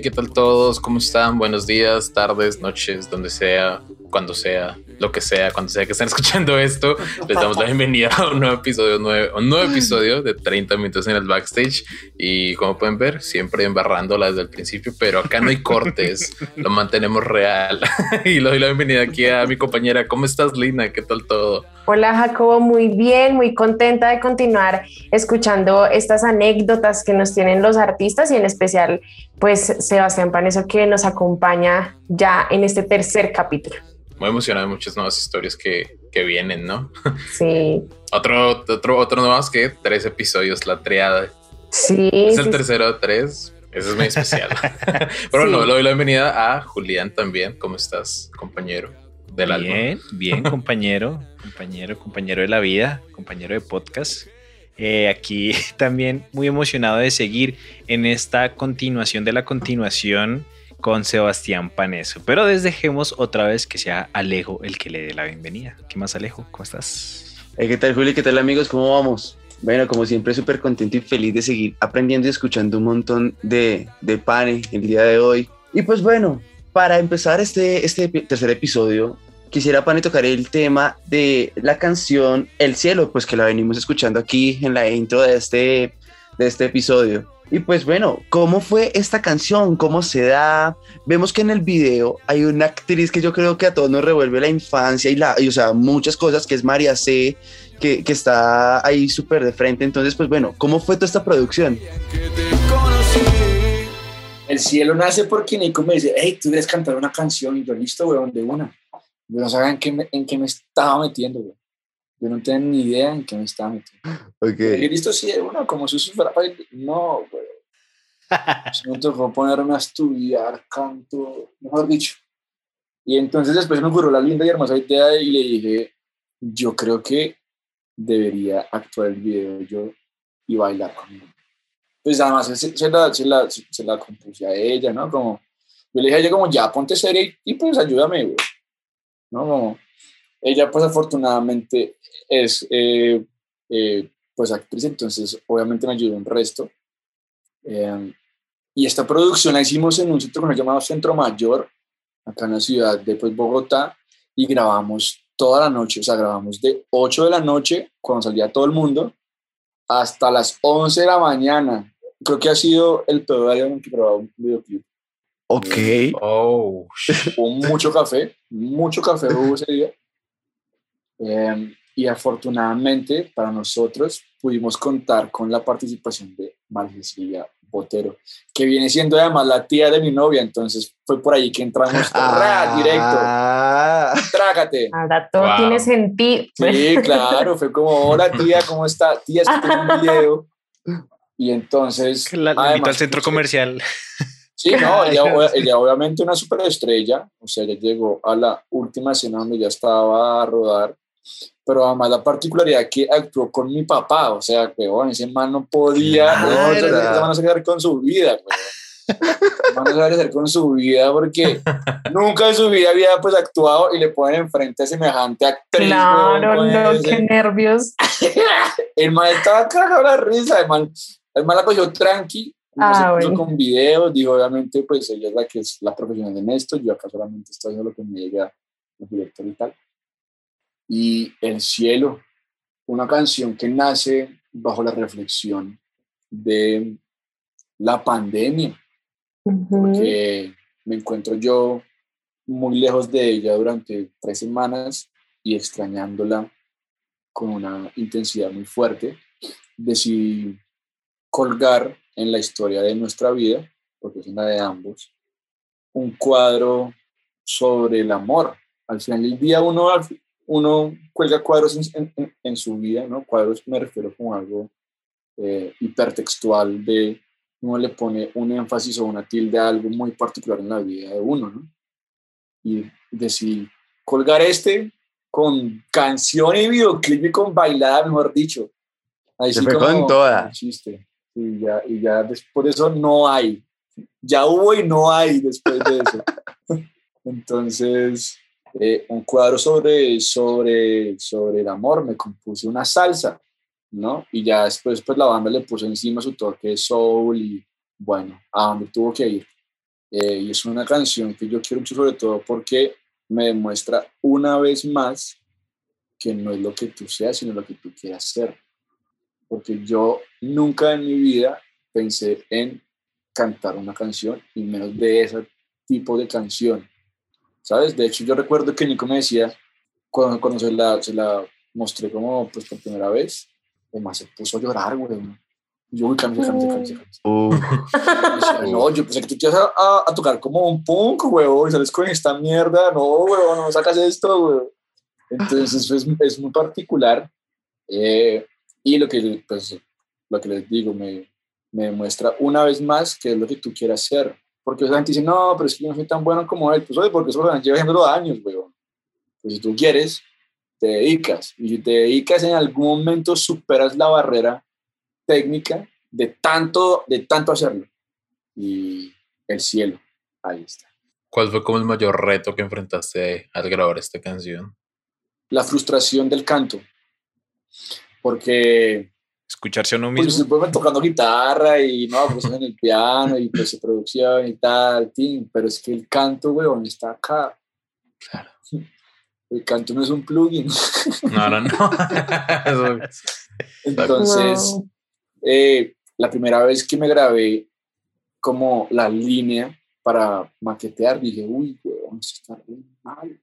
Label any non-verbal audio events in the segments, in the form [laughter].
¿Qué tal todos? ¿Cómo están? Buenos días, tardes, noches, donde sea, cuando sea, lo que sea, cuando sea que estén [laughs] escuchando esto. Les damos la bienvenida a un nuevo episodio, un nuevo episodio de 30 minutos en el backstage. Y como pueden ver, siempre embarrándola desde el principio, pero acá no hay cortes, lo mantenemos real. [laughs] y le doy la bienvenida aquí a mi compañera. ¿Cómo estás, Lina? ¿Qué tal todo? Hola Jacobo, muy bien, muy contenta de continuar escuchando estas anécdotas que nos tienen los artistas y en especial pues Sebastián Paneso que nos acompaña ya en este tercer capítulo. Muy emocionado de muchas nuevas historias que, que vienen, ¿no? [laughs] Sí, Otro, otro, otro nuevas que tres episodios, la triada. sí. Es sí, el tercero de tres. Eso es muy especial. [laughs] [laughs] Pero Sí. no, le doy la bienvenida a Julián también. ¿Cómo estás, compañero del alma? Bien, bien, compañero, compañero, compañero de la vida, compañero de podcast. Eh, aquí [laughs] también muy emocionado de seguir en esta continuación de la continuación con Sebastián Paneso. Pero dejemos otra vez que sea Alejo el que le dé la bienvenida. ¿Qué más, Alejo? ¿Cómo estás? Hey, ¿Qué tal, Juli? ¿Qué tal, amigos? ¿Cómo vamos? Bueno, como siempre, súper contento y feliz de seguir aprendiendo y escuchando un montón de, de pane el día de hoy. Y pues bueno, para empezar este, este tercer episodio, quisiera, Pane, tocar el tema de la canción El Cielo, pues que la venimos escuchando aquí en la intro de este, de este episodio. Y pues bueno, ¿cómo fue esta canción? ¿Cómo se da? Vemos que en el video hay una actriz que yo creo que a todos nos revuelve la infancia y la, y, o sea, muchas cosas, que es María C que, que está ahí súper de frente. Entonces, pues bueno, ¿cómo fue toda esta producción? El cielo nace porque Nico me dice, hey, tú quieres cantar una canción y yo listo, weón, de una. Yo no sabía en qué me, en qué me estaba metiendo, weón. Yo no tenía ni idea en qué me estaba metiendo. Y Ok. listo, sí, una, como si eso fuera para... No. Se me tocó ponerme a estudiar canto, mejor dicho. Y entonces después me ocurrió la linda y hermosa idea y le dije, yo creo que debería actuar el video yo y bailar conmigo. Pues además se, se la, se, la, se la compuse a ella, ¿no? Como, yo le dije a ella como, ya, ponte seria y, y pues ayúdame, güey. ¿No? Ella pues afortunadamente es eh, eh, pues actriz, entonces obviamente me ayudó un resto. Eh, y esta producción la hicimos en un centro que se llamado Centro Mayor, acá en la ciudad de pues, Bogotá, y grabamos toda la noche, o sea, grabamos de 8 de la noche, cuando salía todo el mundo, hasta las 11 de la mañana. Creo que ha sido el peor día en que he grabado un videoclip. Ok. Oh, Hubo [laughs] mucho café, mucho café [laughs] hubo ese día. Eh, y afortunadamente para nosotros pudimos contar con la participación de Margesia Botero, que viene siendo además la tía de mi novia, entonces fue por ahí que entramos [laughs] ¡ra! directo, Ah, trágate. Ahora todo Wow. tiene sentido. Sí, claro, fue como, hola tía, ¿cómo está? Tía, es que tengo un video. Y entonces... La, invito además, al centro comercial. Sí, no, [laughs] ella, ella obviamente una superestrella, o sea, ella llegó a la última escena donde ya estaba a rodar, pero además la particularidad que actuó con mi papá, o sea, que bueno, ese man no podía, Claro. ese man no se quedar con su vida, man no sabe qué hacer con su vida porque [laughs] nunca en su vida había pues actuado y le ponen enfrente a semejante actriz. Claro, weón, no, pues, qué nervios. [laughs] el man estaba cagado la risa, el man, el man la cogió tranqui, no Ah, se puso bueno. con videos, dijo obviamente pues ella es la que es la profesional en esto, yo acá solamente estoy haciendo lo que me llega el director y tal. Y El Cielo, una canción que nace bajo la reflexión de la pandemia, Ujú. porque me encuentro yo muy lejos de ella durante tres semanas y extrañándola con una intensidad muy fuerte, decidí colgar en la historia de nuestra vida, porque es una de ambos, un cuadro sobre el amor. Al final del día uno, uno cuelga cuadros en, en- en su vida, ¿no? Cuadros me refiero como algo eh, hipertextual de uno le pone un énfasis o una tilde a algo muy particular en la vida de uno, ¿no? y decidí colgar este con canción y videoclip y con bailada, mejor dicho. Ahí Se fue con toda. Chiste. Y ya, y ya de eso no hay. Ya hubo y no hay después de eso. [laughs] Entonces, eh, un cuadro sobre, sobre, sobre el amor, me compuse una salsa, ¿no? Y ya después pues la banda le puso encima su toque de soul y bueno, a donde tuvo que ir. Eh, y es una canción que yo quiero mucho sobre todo porque me demuestra una vez más que no es lo que tú seas, sino lo que tú quieras ser. Porque yo nunca en mi vida pensé en cantar una canción y menos de ese tipo de canción. ¿Sabes? De hecho, yo recuerdo que Nico me decía, cuando, cuando se, la, se la mostré como pues por primera vez, además se puso a llorar, güey. Yo, uy, cambia, cambia, cambia, cambia. Uf, Y decía, no, yo pensé que tú te ibas a, a- a tocar como un punk, huevón, y sales con esta mierda. No, huevón, no sacas esto, huevón. Entonces es, es muy particular. eh, y lo que, pues, lo que les digo, me, me demuestra una vez más que es lo que tú quieras ser. Porque la gente dice, no, pero es que yo no soy tan bueno como él. Pues, oye, porque eso lleva haciéndolo años, huevón. Pues si tú quieres, te dedicas. Y si te dedicas, en algún momento superas la barrera técnica de tanto, de tanto hacerlo. Y el cielo, ahí está. ¿Cuál fue como el mayor reto que enfrentaste al grabar esta canción? La frustración del canto. Porque Escucharse a uno pues, mismo. después me tocando guitarra y no, [laughs] pues en el piano y pues producción y tal, tin, pero es que el canto, weón, está acá. Claro. El canto no es un plugin. No, no, no. [laughs] Entonces, Wow. eh, la primera vez que me grabé como la línea para maquetear, dije, uy, weón, esto está re mal.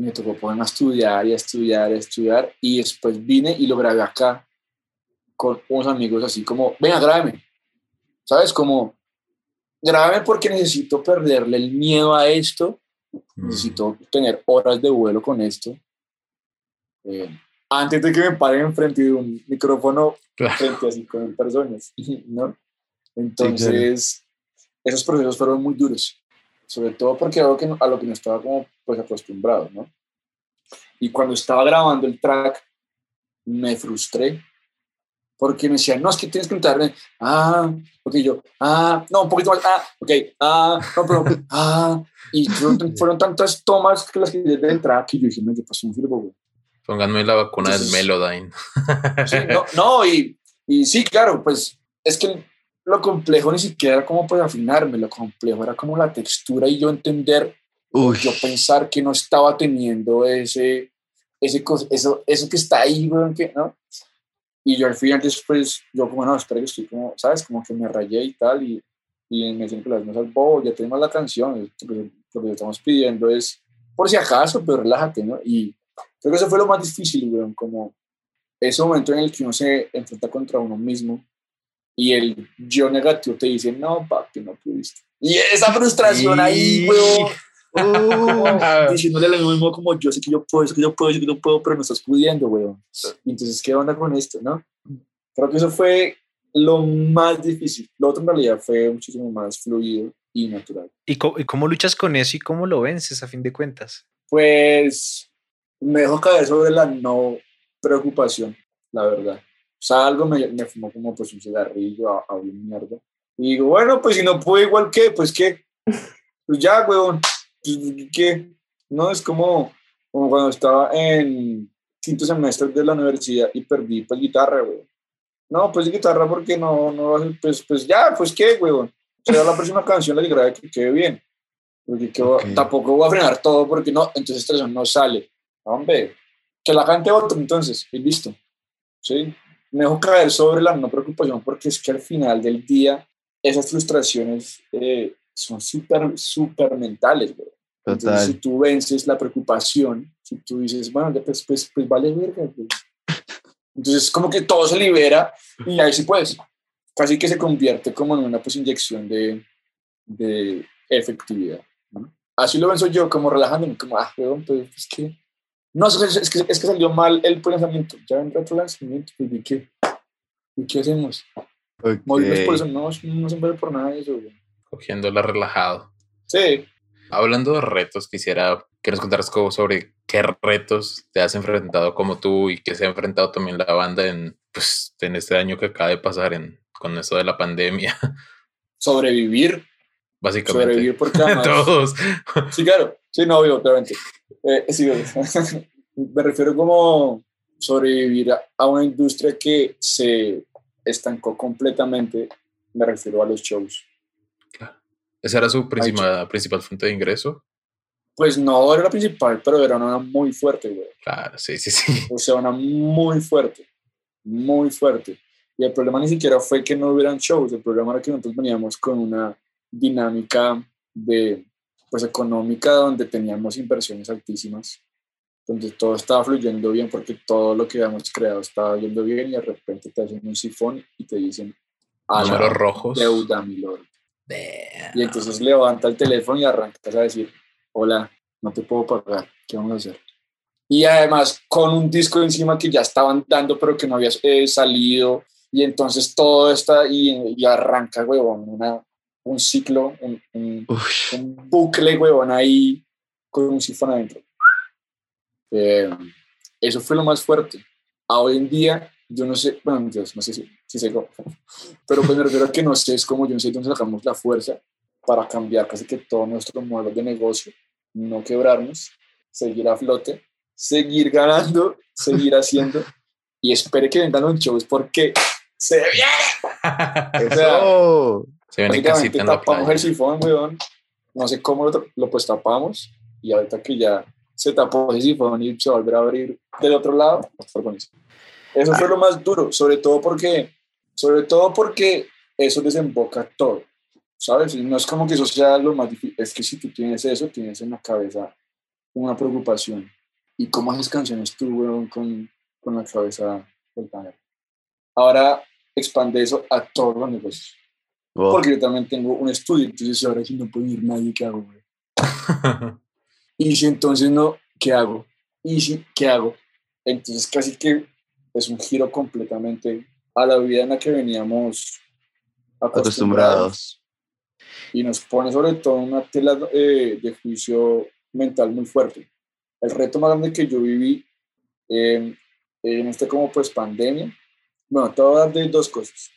Me tocó ponerme a estudiar y a estudiar y a estudiar. Y después vine y lo grabé acá con unos amigos así como, venga, grábame. ¿Sabes? Como, grábame porque necesito perderle el miedo a esto necesito tener horas de vuelo con esto. Eh, antes de que me paren enfrente de un micrófono, Claro. frente así con personas, [laughs] ¿no? Entonces, esos procesos fueron muy duros, sobre todo porque algo que no- a lo que no estaba como pues acostumbrado, ¿no? Y cuando estaba grabando el track, me frustré porque me decían, no, es que tienes que cantarme, ah, ok, yo, ah, no, un poquito más, ah, ok, ah, no, pero, ah, y [laughs] fueron, tantas tomas que las que del track que yo dije, no, yo pasé un sirvo, güey. Pónganme la vacuna del Entonces- Melodyne. Sí, no, no, y, y sí, claro, pues es que lo complejo ni siquiera era como pues afinarme, lo complejo era como la textura y yo entender, uy, yo pensar que no estaba teniendo ese, ese eso, eso que está ahí, güey, que, ¿no? Y yo al final después, yo como, no, espera que estoy como, ¿sabes? Como que me rayé y tal, y, y me dicen que las mesas, bobo, ya tenemos la canción, lo que, lo que estamos pidiendo es, por si acaso, pero relájate, ¿no? Y creo que eso fue lo más difícil, güey, como ese momento en el que uno se enfrenta contra uno mismo y el yo negativo te dice, no, papi, no pudiste. Y esa frustración ahí, Y- weón, Uh. [laughs] diciéndole lo mismo como yo sé que yo puedo, sé que yo puedo, sé que yo puedo, pero no estás pudiendo, weón. Y entonces, ¿qué onda con esto, no? Creo que eso fue lo más difícil. Lo otro en realidad fue muchísimo más fluido y natural. ¿Y cómo, y cómo luchas con eso y cómo lo vences a fin de cuentas? Pues me dejo caer sobre la no preocupación, la verdad. O sea, algo me, me fumó como pues un cigarrillo a, a un mierda. Y digo, bueno, pues si no puedo igual que, pues qué. [laughs] Pues ya, huevón. Pues, ¿Qué? No, es como, como cuando estaba en quinto semestre de la universidad y perdí pues guitarra, huevón. No, pues guitarra porque no, no, pues, pues ya, pues qué, huevón. Será la próxima canción la que grabe que quede bien. Porque que Ok. tampoco voy a frenar todo porque no, entonces esta no sale. Hombre, que la cante otro entonces, y listo. ¿Sí? Me dejo caer sobre la no preocupación porque es que al final del día esas frustraciones eh, son súper, súper mentales, güey. Entonces, si tú vences la preocupación, si tú dices, bueno, pues, pues, pues vale verga, güey. [laughs] Entonces, como que todo se libera y ahí sí puedes. Casi que se convierte como en una pues, inyección de, de efectividad. ¿no? Así lo venzo yo, como relajándome, como, ah, weón, pues es que. No, es que, es que, es que salió mal el lanzamiento. Ya vendrá otro lanzamiento, pues, ¿y qué? ¿Y qué hacemos? Ok. Morirnos por eso, no, no se muere por nada de eso, güey. Cogiéndola relajado. Sí, Hablando de retos, quisiera que nos contaras como sobre qué retos te has enfrentado como tú y que se ha enfrentado también la banda en, pues, en este año que acaba de pasar en, con esto de la pandemia, [laughs] Sobrevivir, básicamente. sobrevivir porque [laughs] además... Todos. Sí, claro. Sí, no, obvio, obviamente. Eh, sí, obvio. [laughs] me refiero como sobrevivir a, a una industria que se estancó completamente. Me refiero a los shows. Esa era su principal, principal fuente de ingreso. Pues no era la principal, pero era una muy fuerte, güey. Claro, sí, sí, sí. O sea, una muy fuerte, muy fuerte. Y el problema ni siquiera fue que no hubieran shows, el problema era que nosotros veníamos con una dinámica de, pues, económica donde teníamos inversiones altísimas, donde todo estaba fluyendo bien porque todo lo que habíamos creado estaba yendo bien y de repente te hacen un sifón y te dicen, a la Números rojos. deuda, mi lord. Y entonces levanta el teléfono y arrancas a decir, hola, no te puedo pagar, ¿qué vamos a hacer? Y además con un disco encima que ya estaban dando pero que no había eh, salido y entonces todo está y, y arranca, huevón, una, un ciclo, un, un, un bucle, huevón, ahí con un sifón adentro. Eh, eso fue lo más fuerte. A hoy en día, yo no sé, bueno, Dios, no sé si, si sé cómo, [laughs] pero pues me refiero a que no sé, es como yo no sé dónde sacamos la fuerza para cambiar casi que todo nuestro modelo de negocio, no quebrarnos, seguir a flote, seguir ganando, seguir haciendo y espere que vengan los shows porque se viene. [laughs] O sea. Se viene Básicamente casita en la tapamos el playa. sifón, weón. No sé cómo lo, lo pues tapamos. Y ahorita que ya se tapó ese sifón y se va a volver a abrir del otro lado. Eso fue lo más duro, sobre todo porque, sobre todo porque eso desemboca todo, ¿sabes? Y no es como que eso sea lo más difícil, es que si tú tienes eso, tienes en la cabeza una preocupación. ¿Y cómo haces canciones tú, weón, con, con la cabeza del panel? Ahora expande eso a todos los negocios. Wow. Porque yo también tengo un estudio, entonces ahora si no puede ir nadie, ¿qué hago, güey? [laughs] Y si entonces no, ¿qué hago? Y si, ¿qué hago? Entonces casi que es un giro completamente a la vida en la que veníamos acostumbrados Acostumbrados. y nos pone sobre todo una tela eh, de juicio mental muy fuerte. El reto más grande que yo viví eh, en este como pues pandemia, bueno, te voy a dar de dos cosas.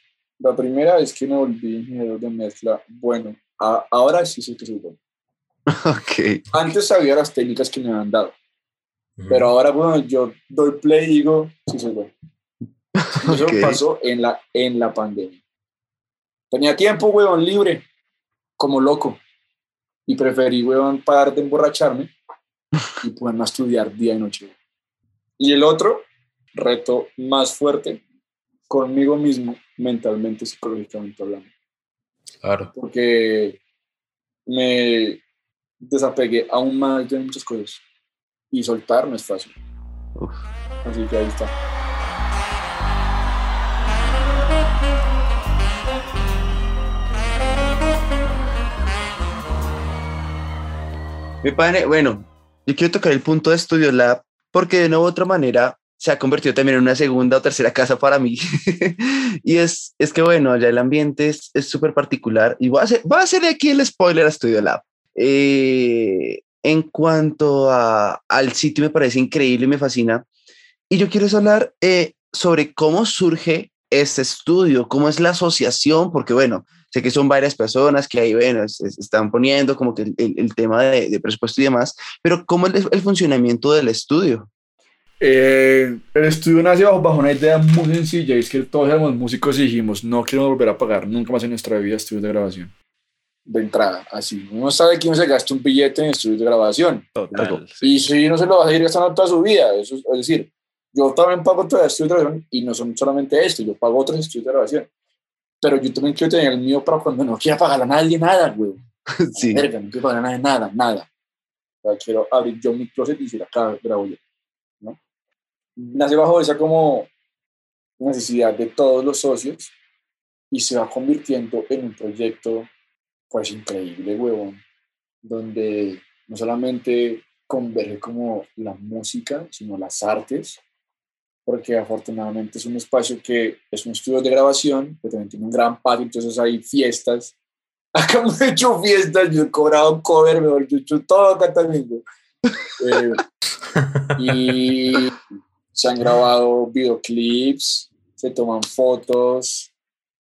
La primera es que me volví ingeniero de mezcla. Bueno, a- ahora sí sé que soy bueno. [laughs] Ok. Antes sabía las técnicas que me habían dado, pero ahora, bueno, yo doy play y digo, sí soy bueno. [laughs] Eso Ok. pasó en la, en la pandemia. Tenía tiempo, weón, libre, como loco. Y preferí, weón, parar de emborracharme y ponerme a estudiar día y noche. Y el otro, reto más fuerte, conmigo mismo, mentalmente, psicológicamente hablando. Claro. Porque me desapegué aún más de muchas cosas. Y soltar no es fácil. Uf. Así que ahí está. Mi padre, bueno, yo quiero tocar el punto de Studio Lab porque de una u otra manera se ha convertido también en una segunda o tercera casa para mí. [laughs] y es, es que, bueno, ya el ambiente es súper particular. Y voy a, hacer, voy a hacer aquí el spoiler a Studio Lab. Eh, en cuanto a, al sitio, me parece increíble y me fascina. Y yo quiero hablar eh, sobre cómo surge este estudio, cómo es la asociación, porque, bueno, sé que son varias personas que ahí, bueno, están poniendo como que el, el- tema de, de presupuesto y demás, pero ¿cómo es el funcionamiento del estudio? Eh, el estudio nace bajo, bajo una idea muy sencilla, y es que todos éramos músicos y dijimos, no queremos volver a pagar nunca más en nuestra vida estudios de grabación. De entrada, así. Uno sabe que uno se gasta un billete en estudios de grabación. Total. sí. Y si no se lo va a ir gastando toda su vida, eso es, es decir, yo también pago todo estudios de grabación y no son solamente esto, yo pago otros estudios de grabación. Pero yo también quiero tener el mío para cuando no quiera pagar a nadie nada, güey. [laughs] sí, Verga, no quiero pagar a nadie nada, nada. O sea, quiero abrir yo mi closet y decir acá grabo yo. Nace bajo esa como necesidad de todos los socios y se va convirtiendo en un proyecto pues increíble, huevón, donde no solamente converge como la música, sino las artes, porque afortunadamente es un espacio que es un estudio de grabación, pero también tiene un gran patio, entonces hay fiestas, [laughs] Acá hemos hecho fiestas, yo he cobrado cover, mejor dicho, todo acá también. Eh, y se han grabado videoclips, se toman fotos,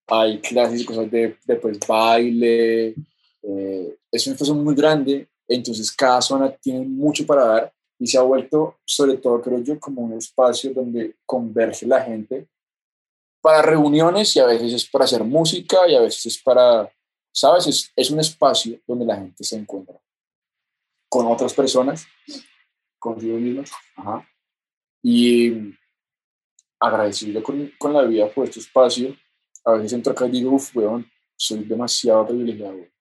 hay clases y cosas de, de pues, baile. eh, es un esfuerzo muy grande, entonces cada zona tiene mucho para dar y se ha vuelto, sobre todo creo yo, como un espacio donde converge la gente para reuniones y a veces es para hacer música y a veces es para, ¿sabes? Es, un espacio donde la gente se encuentra con otras personas, consigo mismos, ajá, y agradecido con, con la vida por este espacio. A veces entro acá y digo, uff, weón, soy demasiado privilegiado. weón".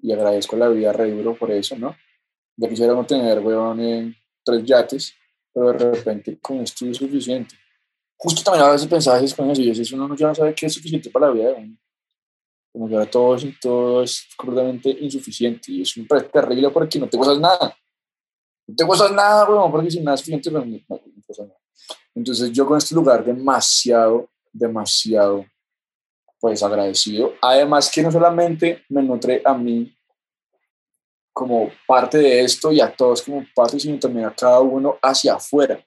Y agradezco la vida re duro por eso, ¿no? Ya quisiera no tener, weón, eh, tres yates, pero de repente con esto es suficiente. Justo también a veces pensaba esas cosas y veces uno ya no sabe qué es suficiente para la vida de uno. Como que ahora todo, todo es completamente insuficiente y es un terrible porque no te gozas nada. No te gozas nada, weón, porque si nada es suficiente, no, no, no te gozas nada. Entonces yo con este lugar demasiado, demasiado, pues agradecido. Además que no solamente me nutre a mí como parte de esto y a todos como parte, sino también a cada uno hacia afuera.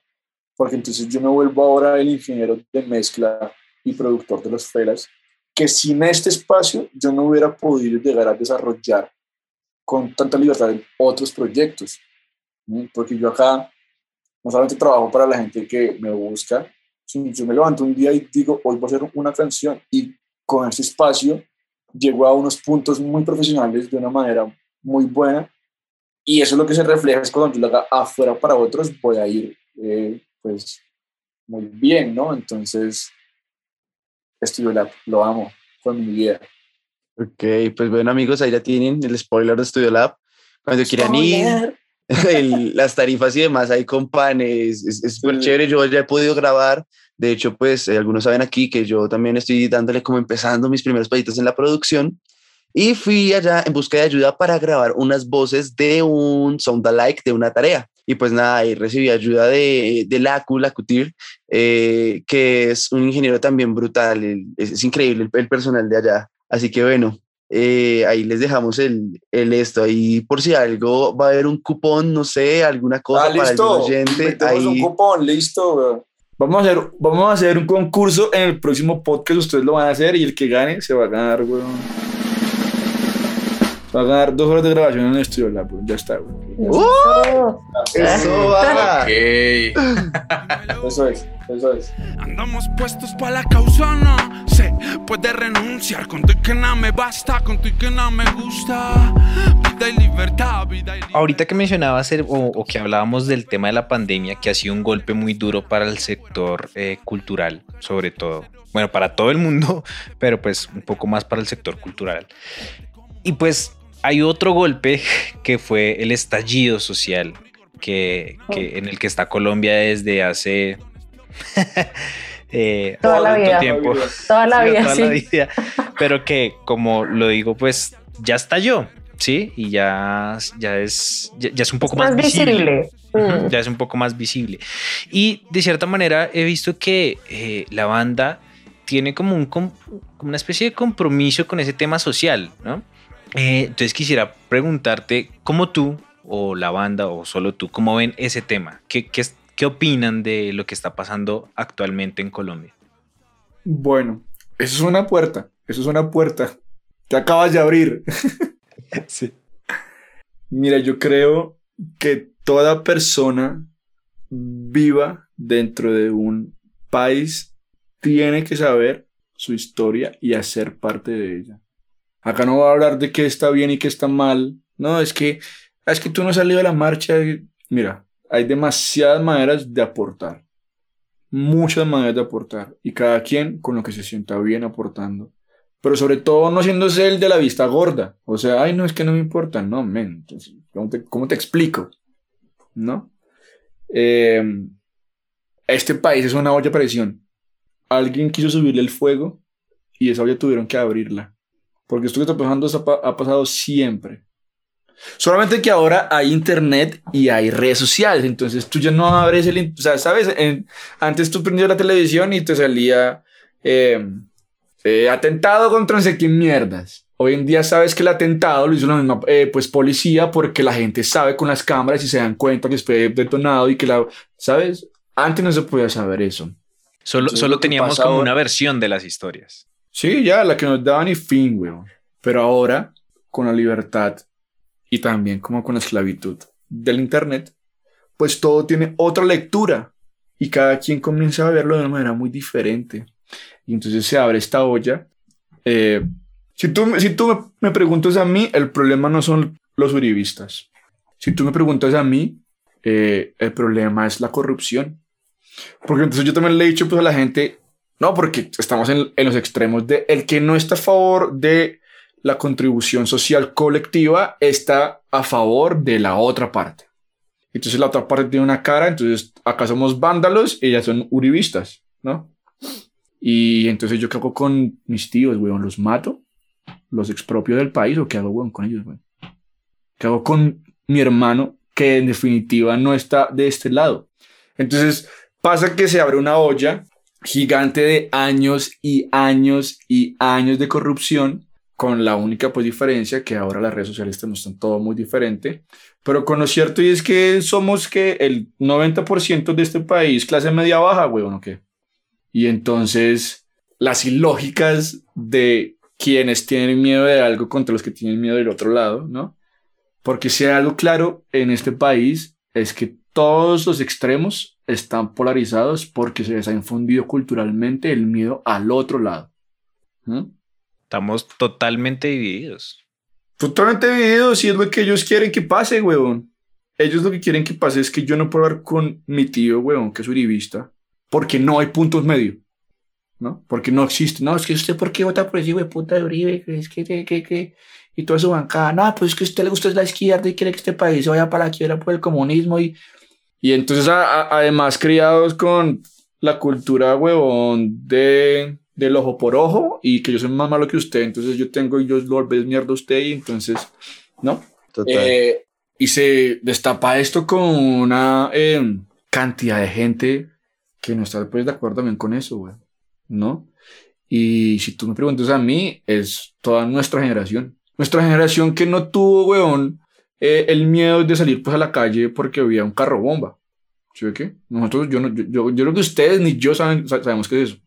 Porque entonces yo me vuelvo ahora el ingeniero de mezcla y productor de los felas, que sin este espacio yo no hubiera podido llegar a desarrollar con tanta libertad en otros proyectos. Porque yo acá no solamente trabajo para la gente que me busca, sino yo me levanto un día y digo, hoy voy a hacer una canción y con este espacio llego a unos puntos muy profesionales de una manera muy buena y eso es lo que se refleja es cuando yo lo haga afuera para otros voy a ir eh, pues muy bien, ¿no? Entonces Estudio Lab, lo amo con mi vida. Ok, pues bueno amigos, ahí ya tienen el spoiler de Studio Lab. Cuando quieran ir, [laughs] el- las tarifas y demás ahí con panes, es súper Sí. chévere, yo ya he podido grabar, de hecho pues eh, algunos saben aquí que yo también estoy dándole como empezando mis primeros pasitos en la producción y fui allá en busca de ayuda para grabar unas voces de un sound alike de una tarea. Y pues nada, ahí recibí ayuda de, de Lacu, Lacutir, eh, que es un ingeniero también brutal, es, es increíble el, el personal de allá. Así que bueno, eh, ahí les dejamos el, el esto. Ahí por si algo va a haber un cupón, no sé, alguna cosa Ah, para listo. oyente. Metemos un Ahí, cupón, listo. weón. Vamos a, hacer, vamos a hacer un concurso en el próximo podcast. Ustedes lo van a hacer y el que gane se va a ganar, weón. Se va a ganar dos horas de grabación en el estudio. Ya está, weón. Oh, eso va. Ok. [laughs] Eso es, eso es. Andamos puestos para la causa, no se puede renunciar. Con tu que nada me basta, con tu que nada me gusta. Vida y libertad, vida y libertad. Ahorita que mencionabas el- o, o que hablábamos del tema de la pandemia, que ha sido un golpe muy duro para el sector eh, cultural, sobre todo. Bueno, para todo el mundo, [laughs] pero pues un poco más para el sector cultural. Y pues hay otro golpe que fue el estallido social, que, que- en el que está Colombia desde hace [laughs] eh, Toda la vida. tiempo. toda la [laughs] vida, toda sí. la vida. Pero que, como lo digo, pues ya estalló, ¿sí? Y ya, ya, es, ya, ya es un poco más, Más visible. Mm. Ya es un poco más visible. Y de cierta manera he visto que eh, la banda tiene como, un, com- como una especie de compromiso con ese tema social, ¿no? Eh, entonces quisiera preguntarte cómo tú o la banda o solo tú, cómo ven ese tema, qué, qué, qué opinan de lo que está pasando actualmente en Colombia. Bueno, eso es una puerta. Eso es una puerta. Te acabas de abrir. [laughs] Sí. Mira, yo creo que toda persona viva dentro de un país tiene que saber su historia y hacer parte de ella. Acá no va a hablar de qué está bien y qué está mal. No, es que es que tú no has salido a la marcha. Mira, hay demasiadas maneras de aportar. Muchas maneras de aportar. Y cada quien con lo que se sienta bien aportando. Pero sobre todo no siéndose el de la vista gorda. O sea, ay, no, es que no me importa. No, men. entonces, ¿Cómo te, explico? ¿No? Eh, este país es una olla de presión. Alguien quiso subirle el fuego y esa olla tuvieron que abrirla. Porque esto que está pasando eso ha, pa- ha pasado siempre. Solamente que ahora hay internet y hay redes sociales. Entonces tú ya no abres el... O sea, ¿sabes? En- antes tú prendías la televisión y te salía... eh, eh, atentado contra no sé qué mierdas. Hoy en día sabes que el atentado lo hizo la misma eh, pues, policía porque la gente sabe con las cámaras y se dan cuenta que fue detonado y que la... ¿Sabes? Antes no se podía saber eso. Solo, solo teníamos como una versión de las historias. Sí, ya, la que nos daba ni fin, weón. Pero ahora, con la libertad y también como con la esclavitud del Internet, pues todo tiene otra lectura y cada quien comienza a verlo de una manera muy diferente. Y entonces se abre esta olla. Eh, si tú, si tú me preguntas a mí, el problema no son los uribistas. Si tú me preguntas a mí, eh, el problema es la corrupción. Porque entonces yo también le he dicho pues, a la gente, no, porque estamos en, en los extremos de el que no está a favor de la contribución social colectiva está a favor de la otra parte. Entonces la otra parte tiene una cara, entonces acá somos vándalos ellas son uribistas, ¿no? Y entonces yo qué hago con mis tíos, weón, los mato, los expropio del país o qué hago, weón, con ellos, weón. ¿Qué hago con mi hermano que en definitiva no está de este lado? Entonces pasa que se abre una olla gigante de años y años y años de corrupción, con la única pues diferencia que ahora las redes sociales te muestran todo muy diferente, pero con lo cierto y es que somos que el 90% de este país clase media baja, weón, ¿o qué? Y entonces las ilógicas de quienes tienen miedo de algo contra los que tienen miedo del otro lado, ¿no? Porque si hay algo claro en este país es que todos los extremos están polarizados porque se les ha infundido culturalmente el miedo al otro lado. ¿Mm? Estamos totalmente divididos. Totalmente divididos y es lo que ellos quieren que pase, huevón. Ellos lo que quieren que pase es que yo no puedo hablar con mi tío, huevón, que es uribista, porque no hay puntos medios. ¿No? Porque no existe. No, es que usted, ¿por qué vota por ese hijo de puta de Uribe? Que Es que, que, que, que- Y toda su bancada. No, pues es que a usted le gusta la izquierda y quiere que este país se vaya para la quiebra por el comunismo. Y, y entonces, a- a- además, criados con la cultura, huevón, de, del ojo por ojo y que yo soy más malo que usted. Entonces, yo tengo y yo lo volvés mierda a usted y entonces, ¿no? Total. Eh, Y se destapa esto con una eh, cantidad de gente que no está pues, de acuerdo también con eso, güey. ¿No? Y si tú me preguntas a mí, es toda nuestra generación. Nuestra generación que no tuvo, weón, eh, el miedo de salir pues a la calle porque había un carro bomba. ¿Sí ve qué? Nosotros, yo, no, yo, yo, yo creo que ustedes ni yo saben, sa- sabemos qué es eso.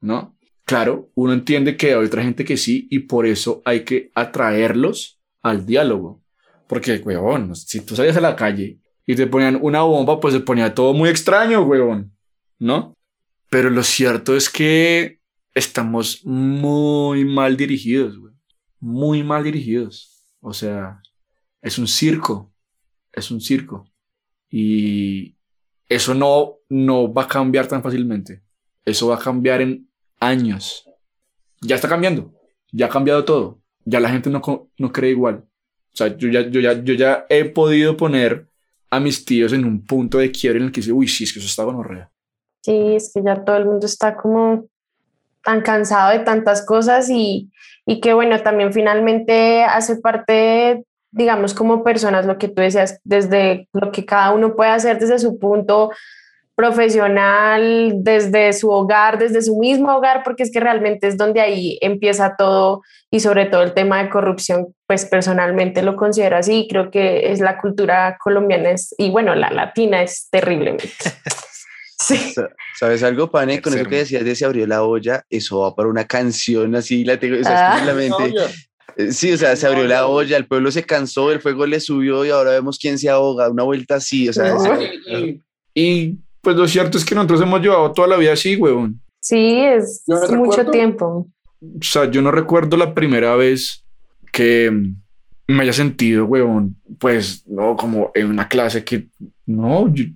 ¿No? Claro, uno entiende que hay otra gente que sí y por eso hay que atraerlos al diálogo. Porque, weón, si tú salías a la calle y te ponían una bomba, pues se ponía todo muy extraño, weón, ¿no? Pero lo cierto es que estamos muy mal dirigidos, güey. Muy mal dirigidos. O sea, es un circo. Es un circo. Y eso no, no va a cambiar tan fácilmente. Eso va a cambiar en años. Ya está cambiando. Ya ha cambiado todo. Ya la gente no, no cree igual. O sea, yo ya, yo, ya, yo ya he podido poner a mis tíos en un punto de quiebre en el que dice, uy, sí, es que eso está gonorrea. Sí, es que ya todo el mundo está como tan cansado de tantas cosas y, y que bueno, también finalmente hace parte, digamos, como personas, lo que tú decías, desde lo que cada uno puede hacer desde su punto profesional, desde su hogar, desde su mismo hogar, porque es que realmente es donde ahí empieza todo y sobre todo el tema de corrupción, pues personalmente lo considero así, creo que es la cultura colombiana es, y bueno, la latina es terriblemente. [laughs] Sí. Sa- ¿Sabes algo, Pane? Con eso que decías de se abrió la olla, eso va para una canción así, la tengo, Ah. en la mente. Eh, Sí, o sea, se abrió la olla, el pueblo se cansó, el fuego le subió y ahora vemos quién se ahoga, una vuelta así, o sea, No. Y- y- pues lo cierto es que nosotros hemos llevado toda la vida así, huevón. Sí, es mucho recuerdo- tiempo. O sea, yo no recuerdo la primera vez que me haya sentido, huevón, pues, no, como en una clase que, no, yo-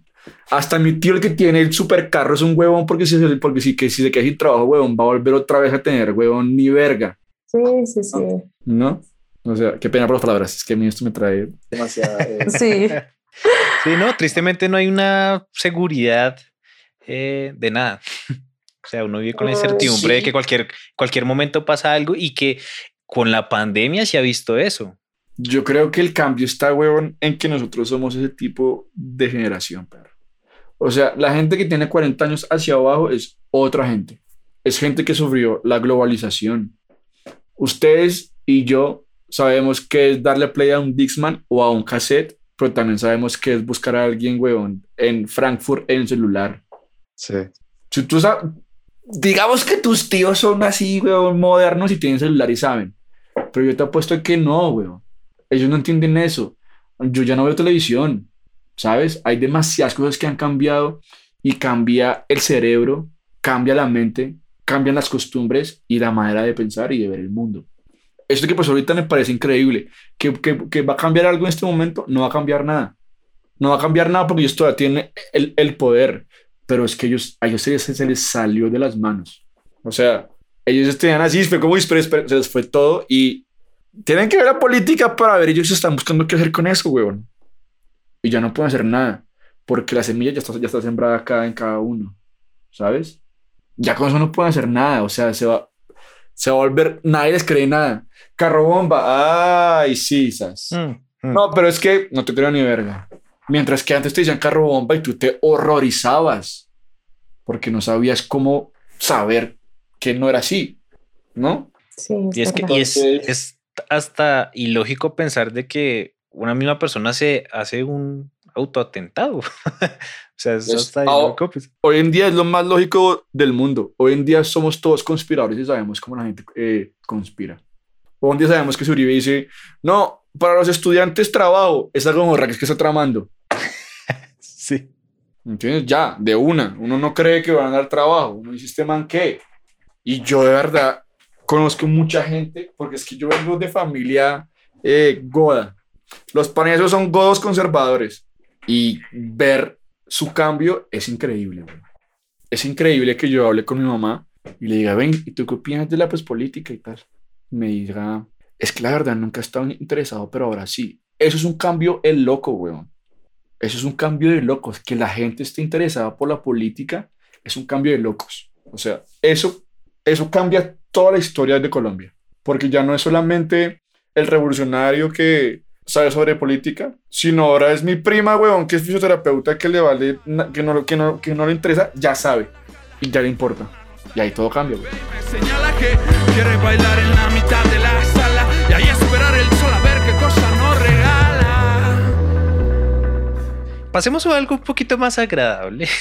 hasta mi tío el que tiene el supercarro es un huevón porque si, porque si, que si se queda sin trabajo, huevón, va a volver otra vez a tener, huevón, ni verga, Sí, sí, sí. ¿no? O sea, qué pena por las palabras, es que a mí esto me trae... demasiada, eh, [laughs] Sí, [laughs] Sí, no, tristemente no hay una seguridad eh, de nada. [laughs] O sea, uno vive con la incertidumbre de sí. que cualquier, cualquier momento pasa algo y que con la pandemia se ha visto eso. Yo creo que el cambio está, huevón, en que nosotros somos ese tipo de generación, perro. O sea, la gente que tiene 40 años hacia abajo es otra gente. Es gente que sufrió la globalización. Ustedes y yo sabemos que es darle play a un Dixman o a un cassette, pero también sabemos que es buscar a alguien, weón, en Frankfurt en celular. Sí. Si tú sabes, digamos que tus tíos son así, weón, modernos y tienen celular y saben. Pero yo te apuesto que no, weón. Ellos no entienden eso. Yo ya no veo televisión, ¿sabes? Hay demasiadas cosas que han cambiado y cambia el cerebro, cambia la mente, cambian las costumbres y la manera de pensar y de ver el mundo. Esto que pues ahorita me parece increíble. ¿Que, que, que va a cambiar algo en este momento? No va a cambiar nada. No va a cambiar nada porque ellos todavía tienen el, el poder. Pero es que ellos, a ellos se les, se les salió de las manos. O sea, ellos tenían así, fue como, se les fue todo y tienen que ver la política para ver, ellos están buscando qué hacer con eso, weón. Y ya no pueden hacer nada, porque la semilla ya está, ya está sembrada acá en cada uno, ¿sabes? Ya con eso no pueden hacer nada, o sea, se va, se va a volver, nadie les cree nada. Carro bomba, ay, sí, sas. Mm, mm. No, pero es que no te creo ni verga. Mientras que antes te decían carro bomba y tú te horrorizabas porque no sabías cómo saber que no era así, ¿no? Sí, Y es que y es, es hasta ilógico pensar de que una misma persona se hace un autoatentado. [laughs] o sea, es Es- ilógico. pues. Hoy en día es lo más lógico del mundo. Hoy en día somos todos conspiradores y sabemos cómo la gente eh, conspira. Hoy en día sabemos que si Uribe dice, no, para los estudiantes trabajo, esa gomorra que es que está tramando. [laughs] Sí. ¿Entiendes? Ya, de una. Uno no cree que van a dar trabajo. Uno dice, este man, ¿qué? Y yo de verdad conozco mucha gente, porque es que yo vengo de familia eh, goda. Los panesos son godos conservadores. Y ver su cambio es increíble. Es increíble que yo hable con mi mamá y le diga, ven, ¿y tú qué opinas de la pues, política y tal? Me diga, es que la verdad nunca he estado interesado, pero ahora sí. Eso es un cambio el loco, weón. Eso es un cambio de locos. Que la gente esté interesada por la política es un cambio de locos. O sea, eso, eso cambia toda la historia de Colombia. Porque ya no es solamente el revolucionario que sabe sobre política, sino ahora es mi prima, weón, que es fisioterapeuta, que le vale, que no, que no, que no le interesa, ya sabe. Y ya le importa. Y ahí todo cambia, weón. Señala que quiere bailar en la mitad de la sala y ahí esperar el sol a ver qué cosa nos regala. Pasemos a algo un poquito más agradable. [laughs]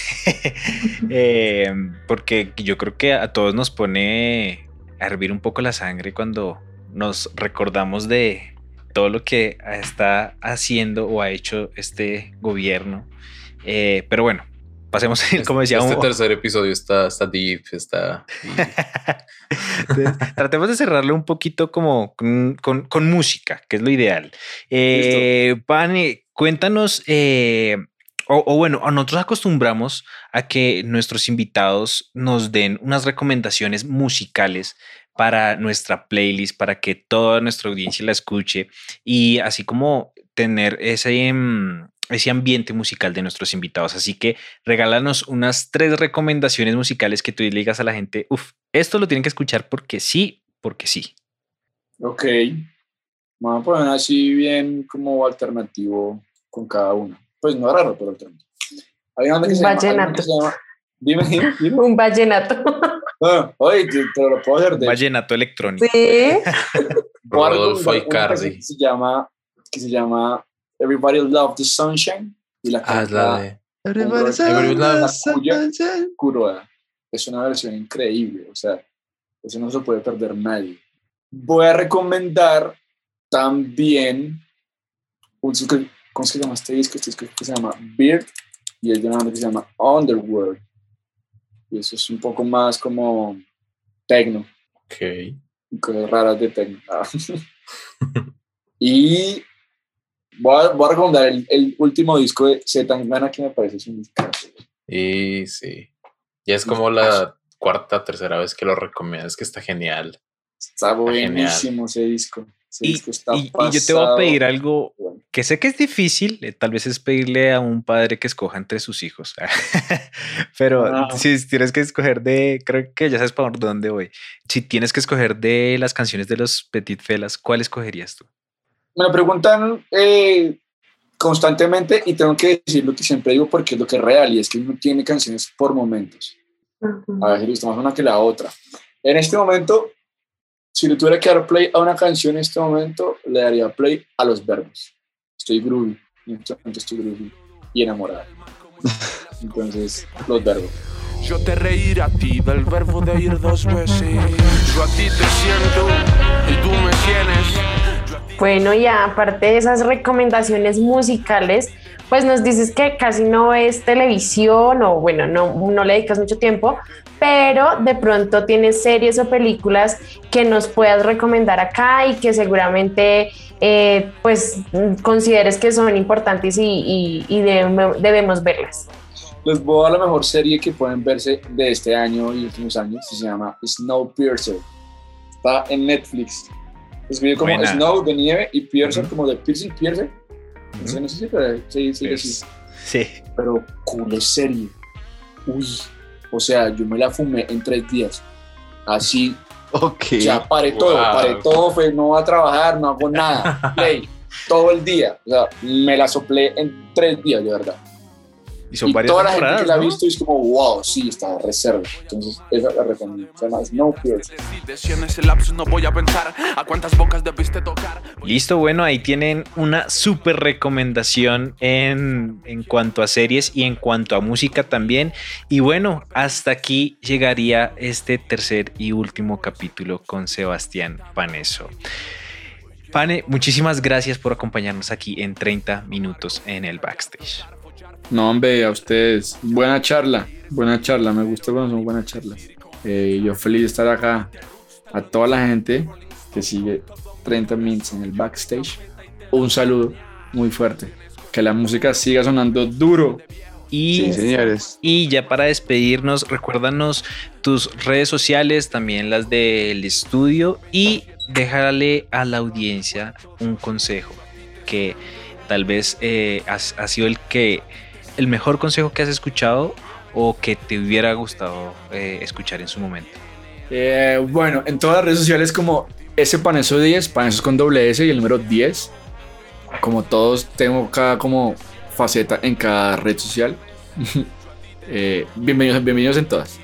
Eh, porque yo creo que a todos nos pone a hervir un poco la sangre cuando nos recordamos de todo lo que está haciendo o ha hecho este gobierno. Eh, pero bueno, pasemos, como decía, este un- tercer episodio está, está deep, está... Entonces, tratemos de cerrarlo un poquito como con, con- con música, que es lo ideal. Eh, Pane, cuéntanos, eh, o, o bueno, nosotros acostumbramos a que nuestros invitados nos den unas recomendaciones musicales para nuestra playlist, para que toda nuestra audiencia la escuche y así como tener ese, mm, ese ambiente musical de nuestros invitados. Así que regálanos unas tres recomendaciones musicales que tú le digas a la gente, uff, esto lo tienen que escuchar porque sí, porque sí. Ok. Vamos a poner así bien como alternativo con cada uno. Pues no raro, pero alternativo. Hay una que se llama- que se llama... Dime, dime. [laughs] Un vallenato. Ah, oye, te, te lo puedo hacer de Vallenato electrónico. sí. [laughs] Rodolfo Icardi. que se llama que se llama Everybody Love the Sunshine y la Ah, es la de... Everybody loves Cuya. Kuroda. Es una versión increíble, o sea, eso no se puede perder nadie. Voy a recomendar también un ¿cómo se llama este disco? Este disco que se llama Beard y es de una banda que se llama Underworld. Y eso es un poco más como techno Ok. cosas raras de techno. Ah. [laughs] y voy a, voy a recomendar el, el último disco de Z Tangana que me parece un. Y sí. Ya es como la cuarta, tercera vez que lo recomiendo. Es que está genial. Está genial. buenísimo ese disco. Ese Y, disco está y- y yo te voy a pedir algo Bueno, que sé que es difícil, eh, tal vez es pedirle a un padre que escoja entre sus hijos, [laughs] pero Ah. si tienes que escoger de, creo que ya sabes para dónde voy, si tienes que escoger de las canciones de los Petit Felas, ¿cuál escogerías tú? Me lo preguntan eh, constantemente y tengo que decir lo que siempre digo porque es lo que es real y es que uno tiene canciones por momentos. A veces le gusta más una que la otra. En este momento Si le tuviera que dar play a una canción en este momento, le daría play a los verbos. Estoy groovy, estoy groovy y enamorado. Entonces, los verbos. Yo te reiré a ti del verbo de ir dos veces. Yo a ti te siento y tú me tienes. Bueno, y aparte de esas recomendaciones musicales, pues nos dices que casi no ves televisión o bueno, no, no le dedicas mucho tiempo, pero de pronto tienes series o películas que nos puedas recomendar acá y que seguramente eh, pues consideres que son importantes y, y- y debemos- debemos verlas. Les voy a dar la mejor serie que pueden verse de este año y últimos años, se llama Snowpiercer. Está en Netflix. Escribe como Buena. Snow de nieve y Piercer Ujú. como de Piercing Piercer. No sé, no sé si pero sí, sí, sí. sí. Pero cool serie. Uy. O sea, yo me la fumé en tres días. Así, Ok. ya paré todo, Wow. paré todo, fue, no voy a trabajar, no hago nada. [laughs] Play, todo el día. O sea, me la soplé en tres días, de verdad. Y son y varias toda la gente que la ha ¿no? visto es como, wow, sí, está reserva. Entonces, esa la recomiendo. Lapsus no voy a pensar a cuántas bocas debiste tocar. Listo, bueno, ahí tienen una súper recomendación en, en cuanto a series y en cuanto a música también. Y bueno, hasta aquí llegaría este tercer y último capítulo con Sebastián Paneso. Pane, muchísimas gracias por acompañarnos aquí en 30 minutos en el backstage. No, hombre, a ustedes. Buena charla, buena charla. Me gusta cuando son buenas charlas. Eh, yo feliz de estar acá. A toda la gente que sigue 30 Minutes en el backstage. Un saludo muy fuerte. Que la música siga sonando duro. Y Sí, señores. Y ya para despedirnos, recuérdanos tus redes sociales, también las del estudio y déjale a la audiencia un consejo que tal vez eh, has- ha, sido el que el mejor consejo que has escuchado o que te hubiera gustado eh, escuchar en su momento. Eh, bueno, en todas las redes sociales como ese Paneso 10, Panesos con doble S y el número 10. Como todos, tengo cada como faceta en cada red social. [laughs] Eh, bienvenidos, bienvenidos en todas.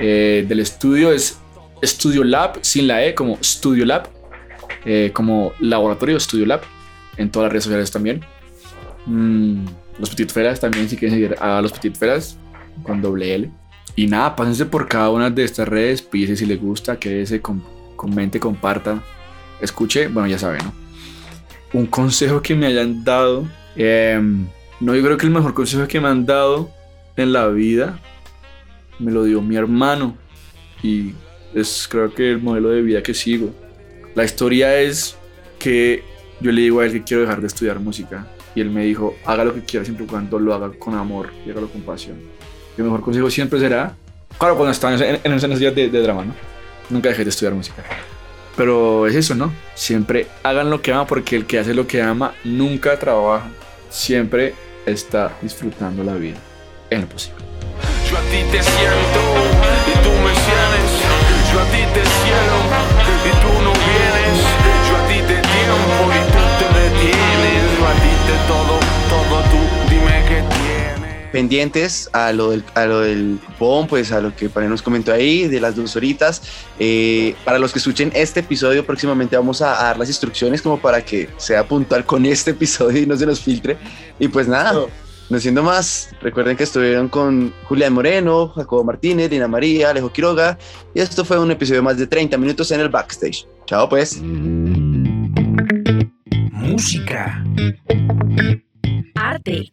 Eh, del estudio es Studio Lab, sin la E, como Studio Lab. eh, como laboratorio Studio Lab. En todas las redes sociales también. Mm, los Petit Feras también, si quieren seguir a los Petit Feras con doble L. Y nada, pásense por cada una de estas redes, pídese si les gusta, quédese, com- comente, comparta, escuche, bueno, ya saben, ¿no? Un consejo que me hayan dado, em, no, yo creo que el mejor consejo que me han dado en la vida me lo dio mi hermano y es creo que el modelo de vida que sigo. La historia es que yo le digo a él que quiero dejar de estudiar música y él me dijo, haga lo que quiera siempre y cuando lo haga con amor y hágalo con pasión. El mejor consejo siempre será, claro, cuando están en, en esos días de, drama, ¿no? Nunca dejes de estudiar música. Pero es eso, ¿no? Siempre hagan lo que aman porque el que hace lo que ama nunca trabaja. Siempre está disfrutando la vida en lo posible. Yo a ti te siento y tú me sientes. Yo a ti te cielo pendientes a lo del, a lo del cupón, pues a lo que Pane nos comentó ahí, de las dos horitas. Eh, para los que escuchen este episodio, próximamente vamos a, a dar las instrucciones como para que sea puntual con este episodio y no se nos filtre. Y pues nada, no siendo más, recuerden que estuvieron con Julián Moreno, Jacobo Martínez, Dina María, Alejo Quiroga. Y esto fue un episodio más de 30 minutos en el backstage. Chao pues. Música, Arte,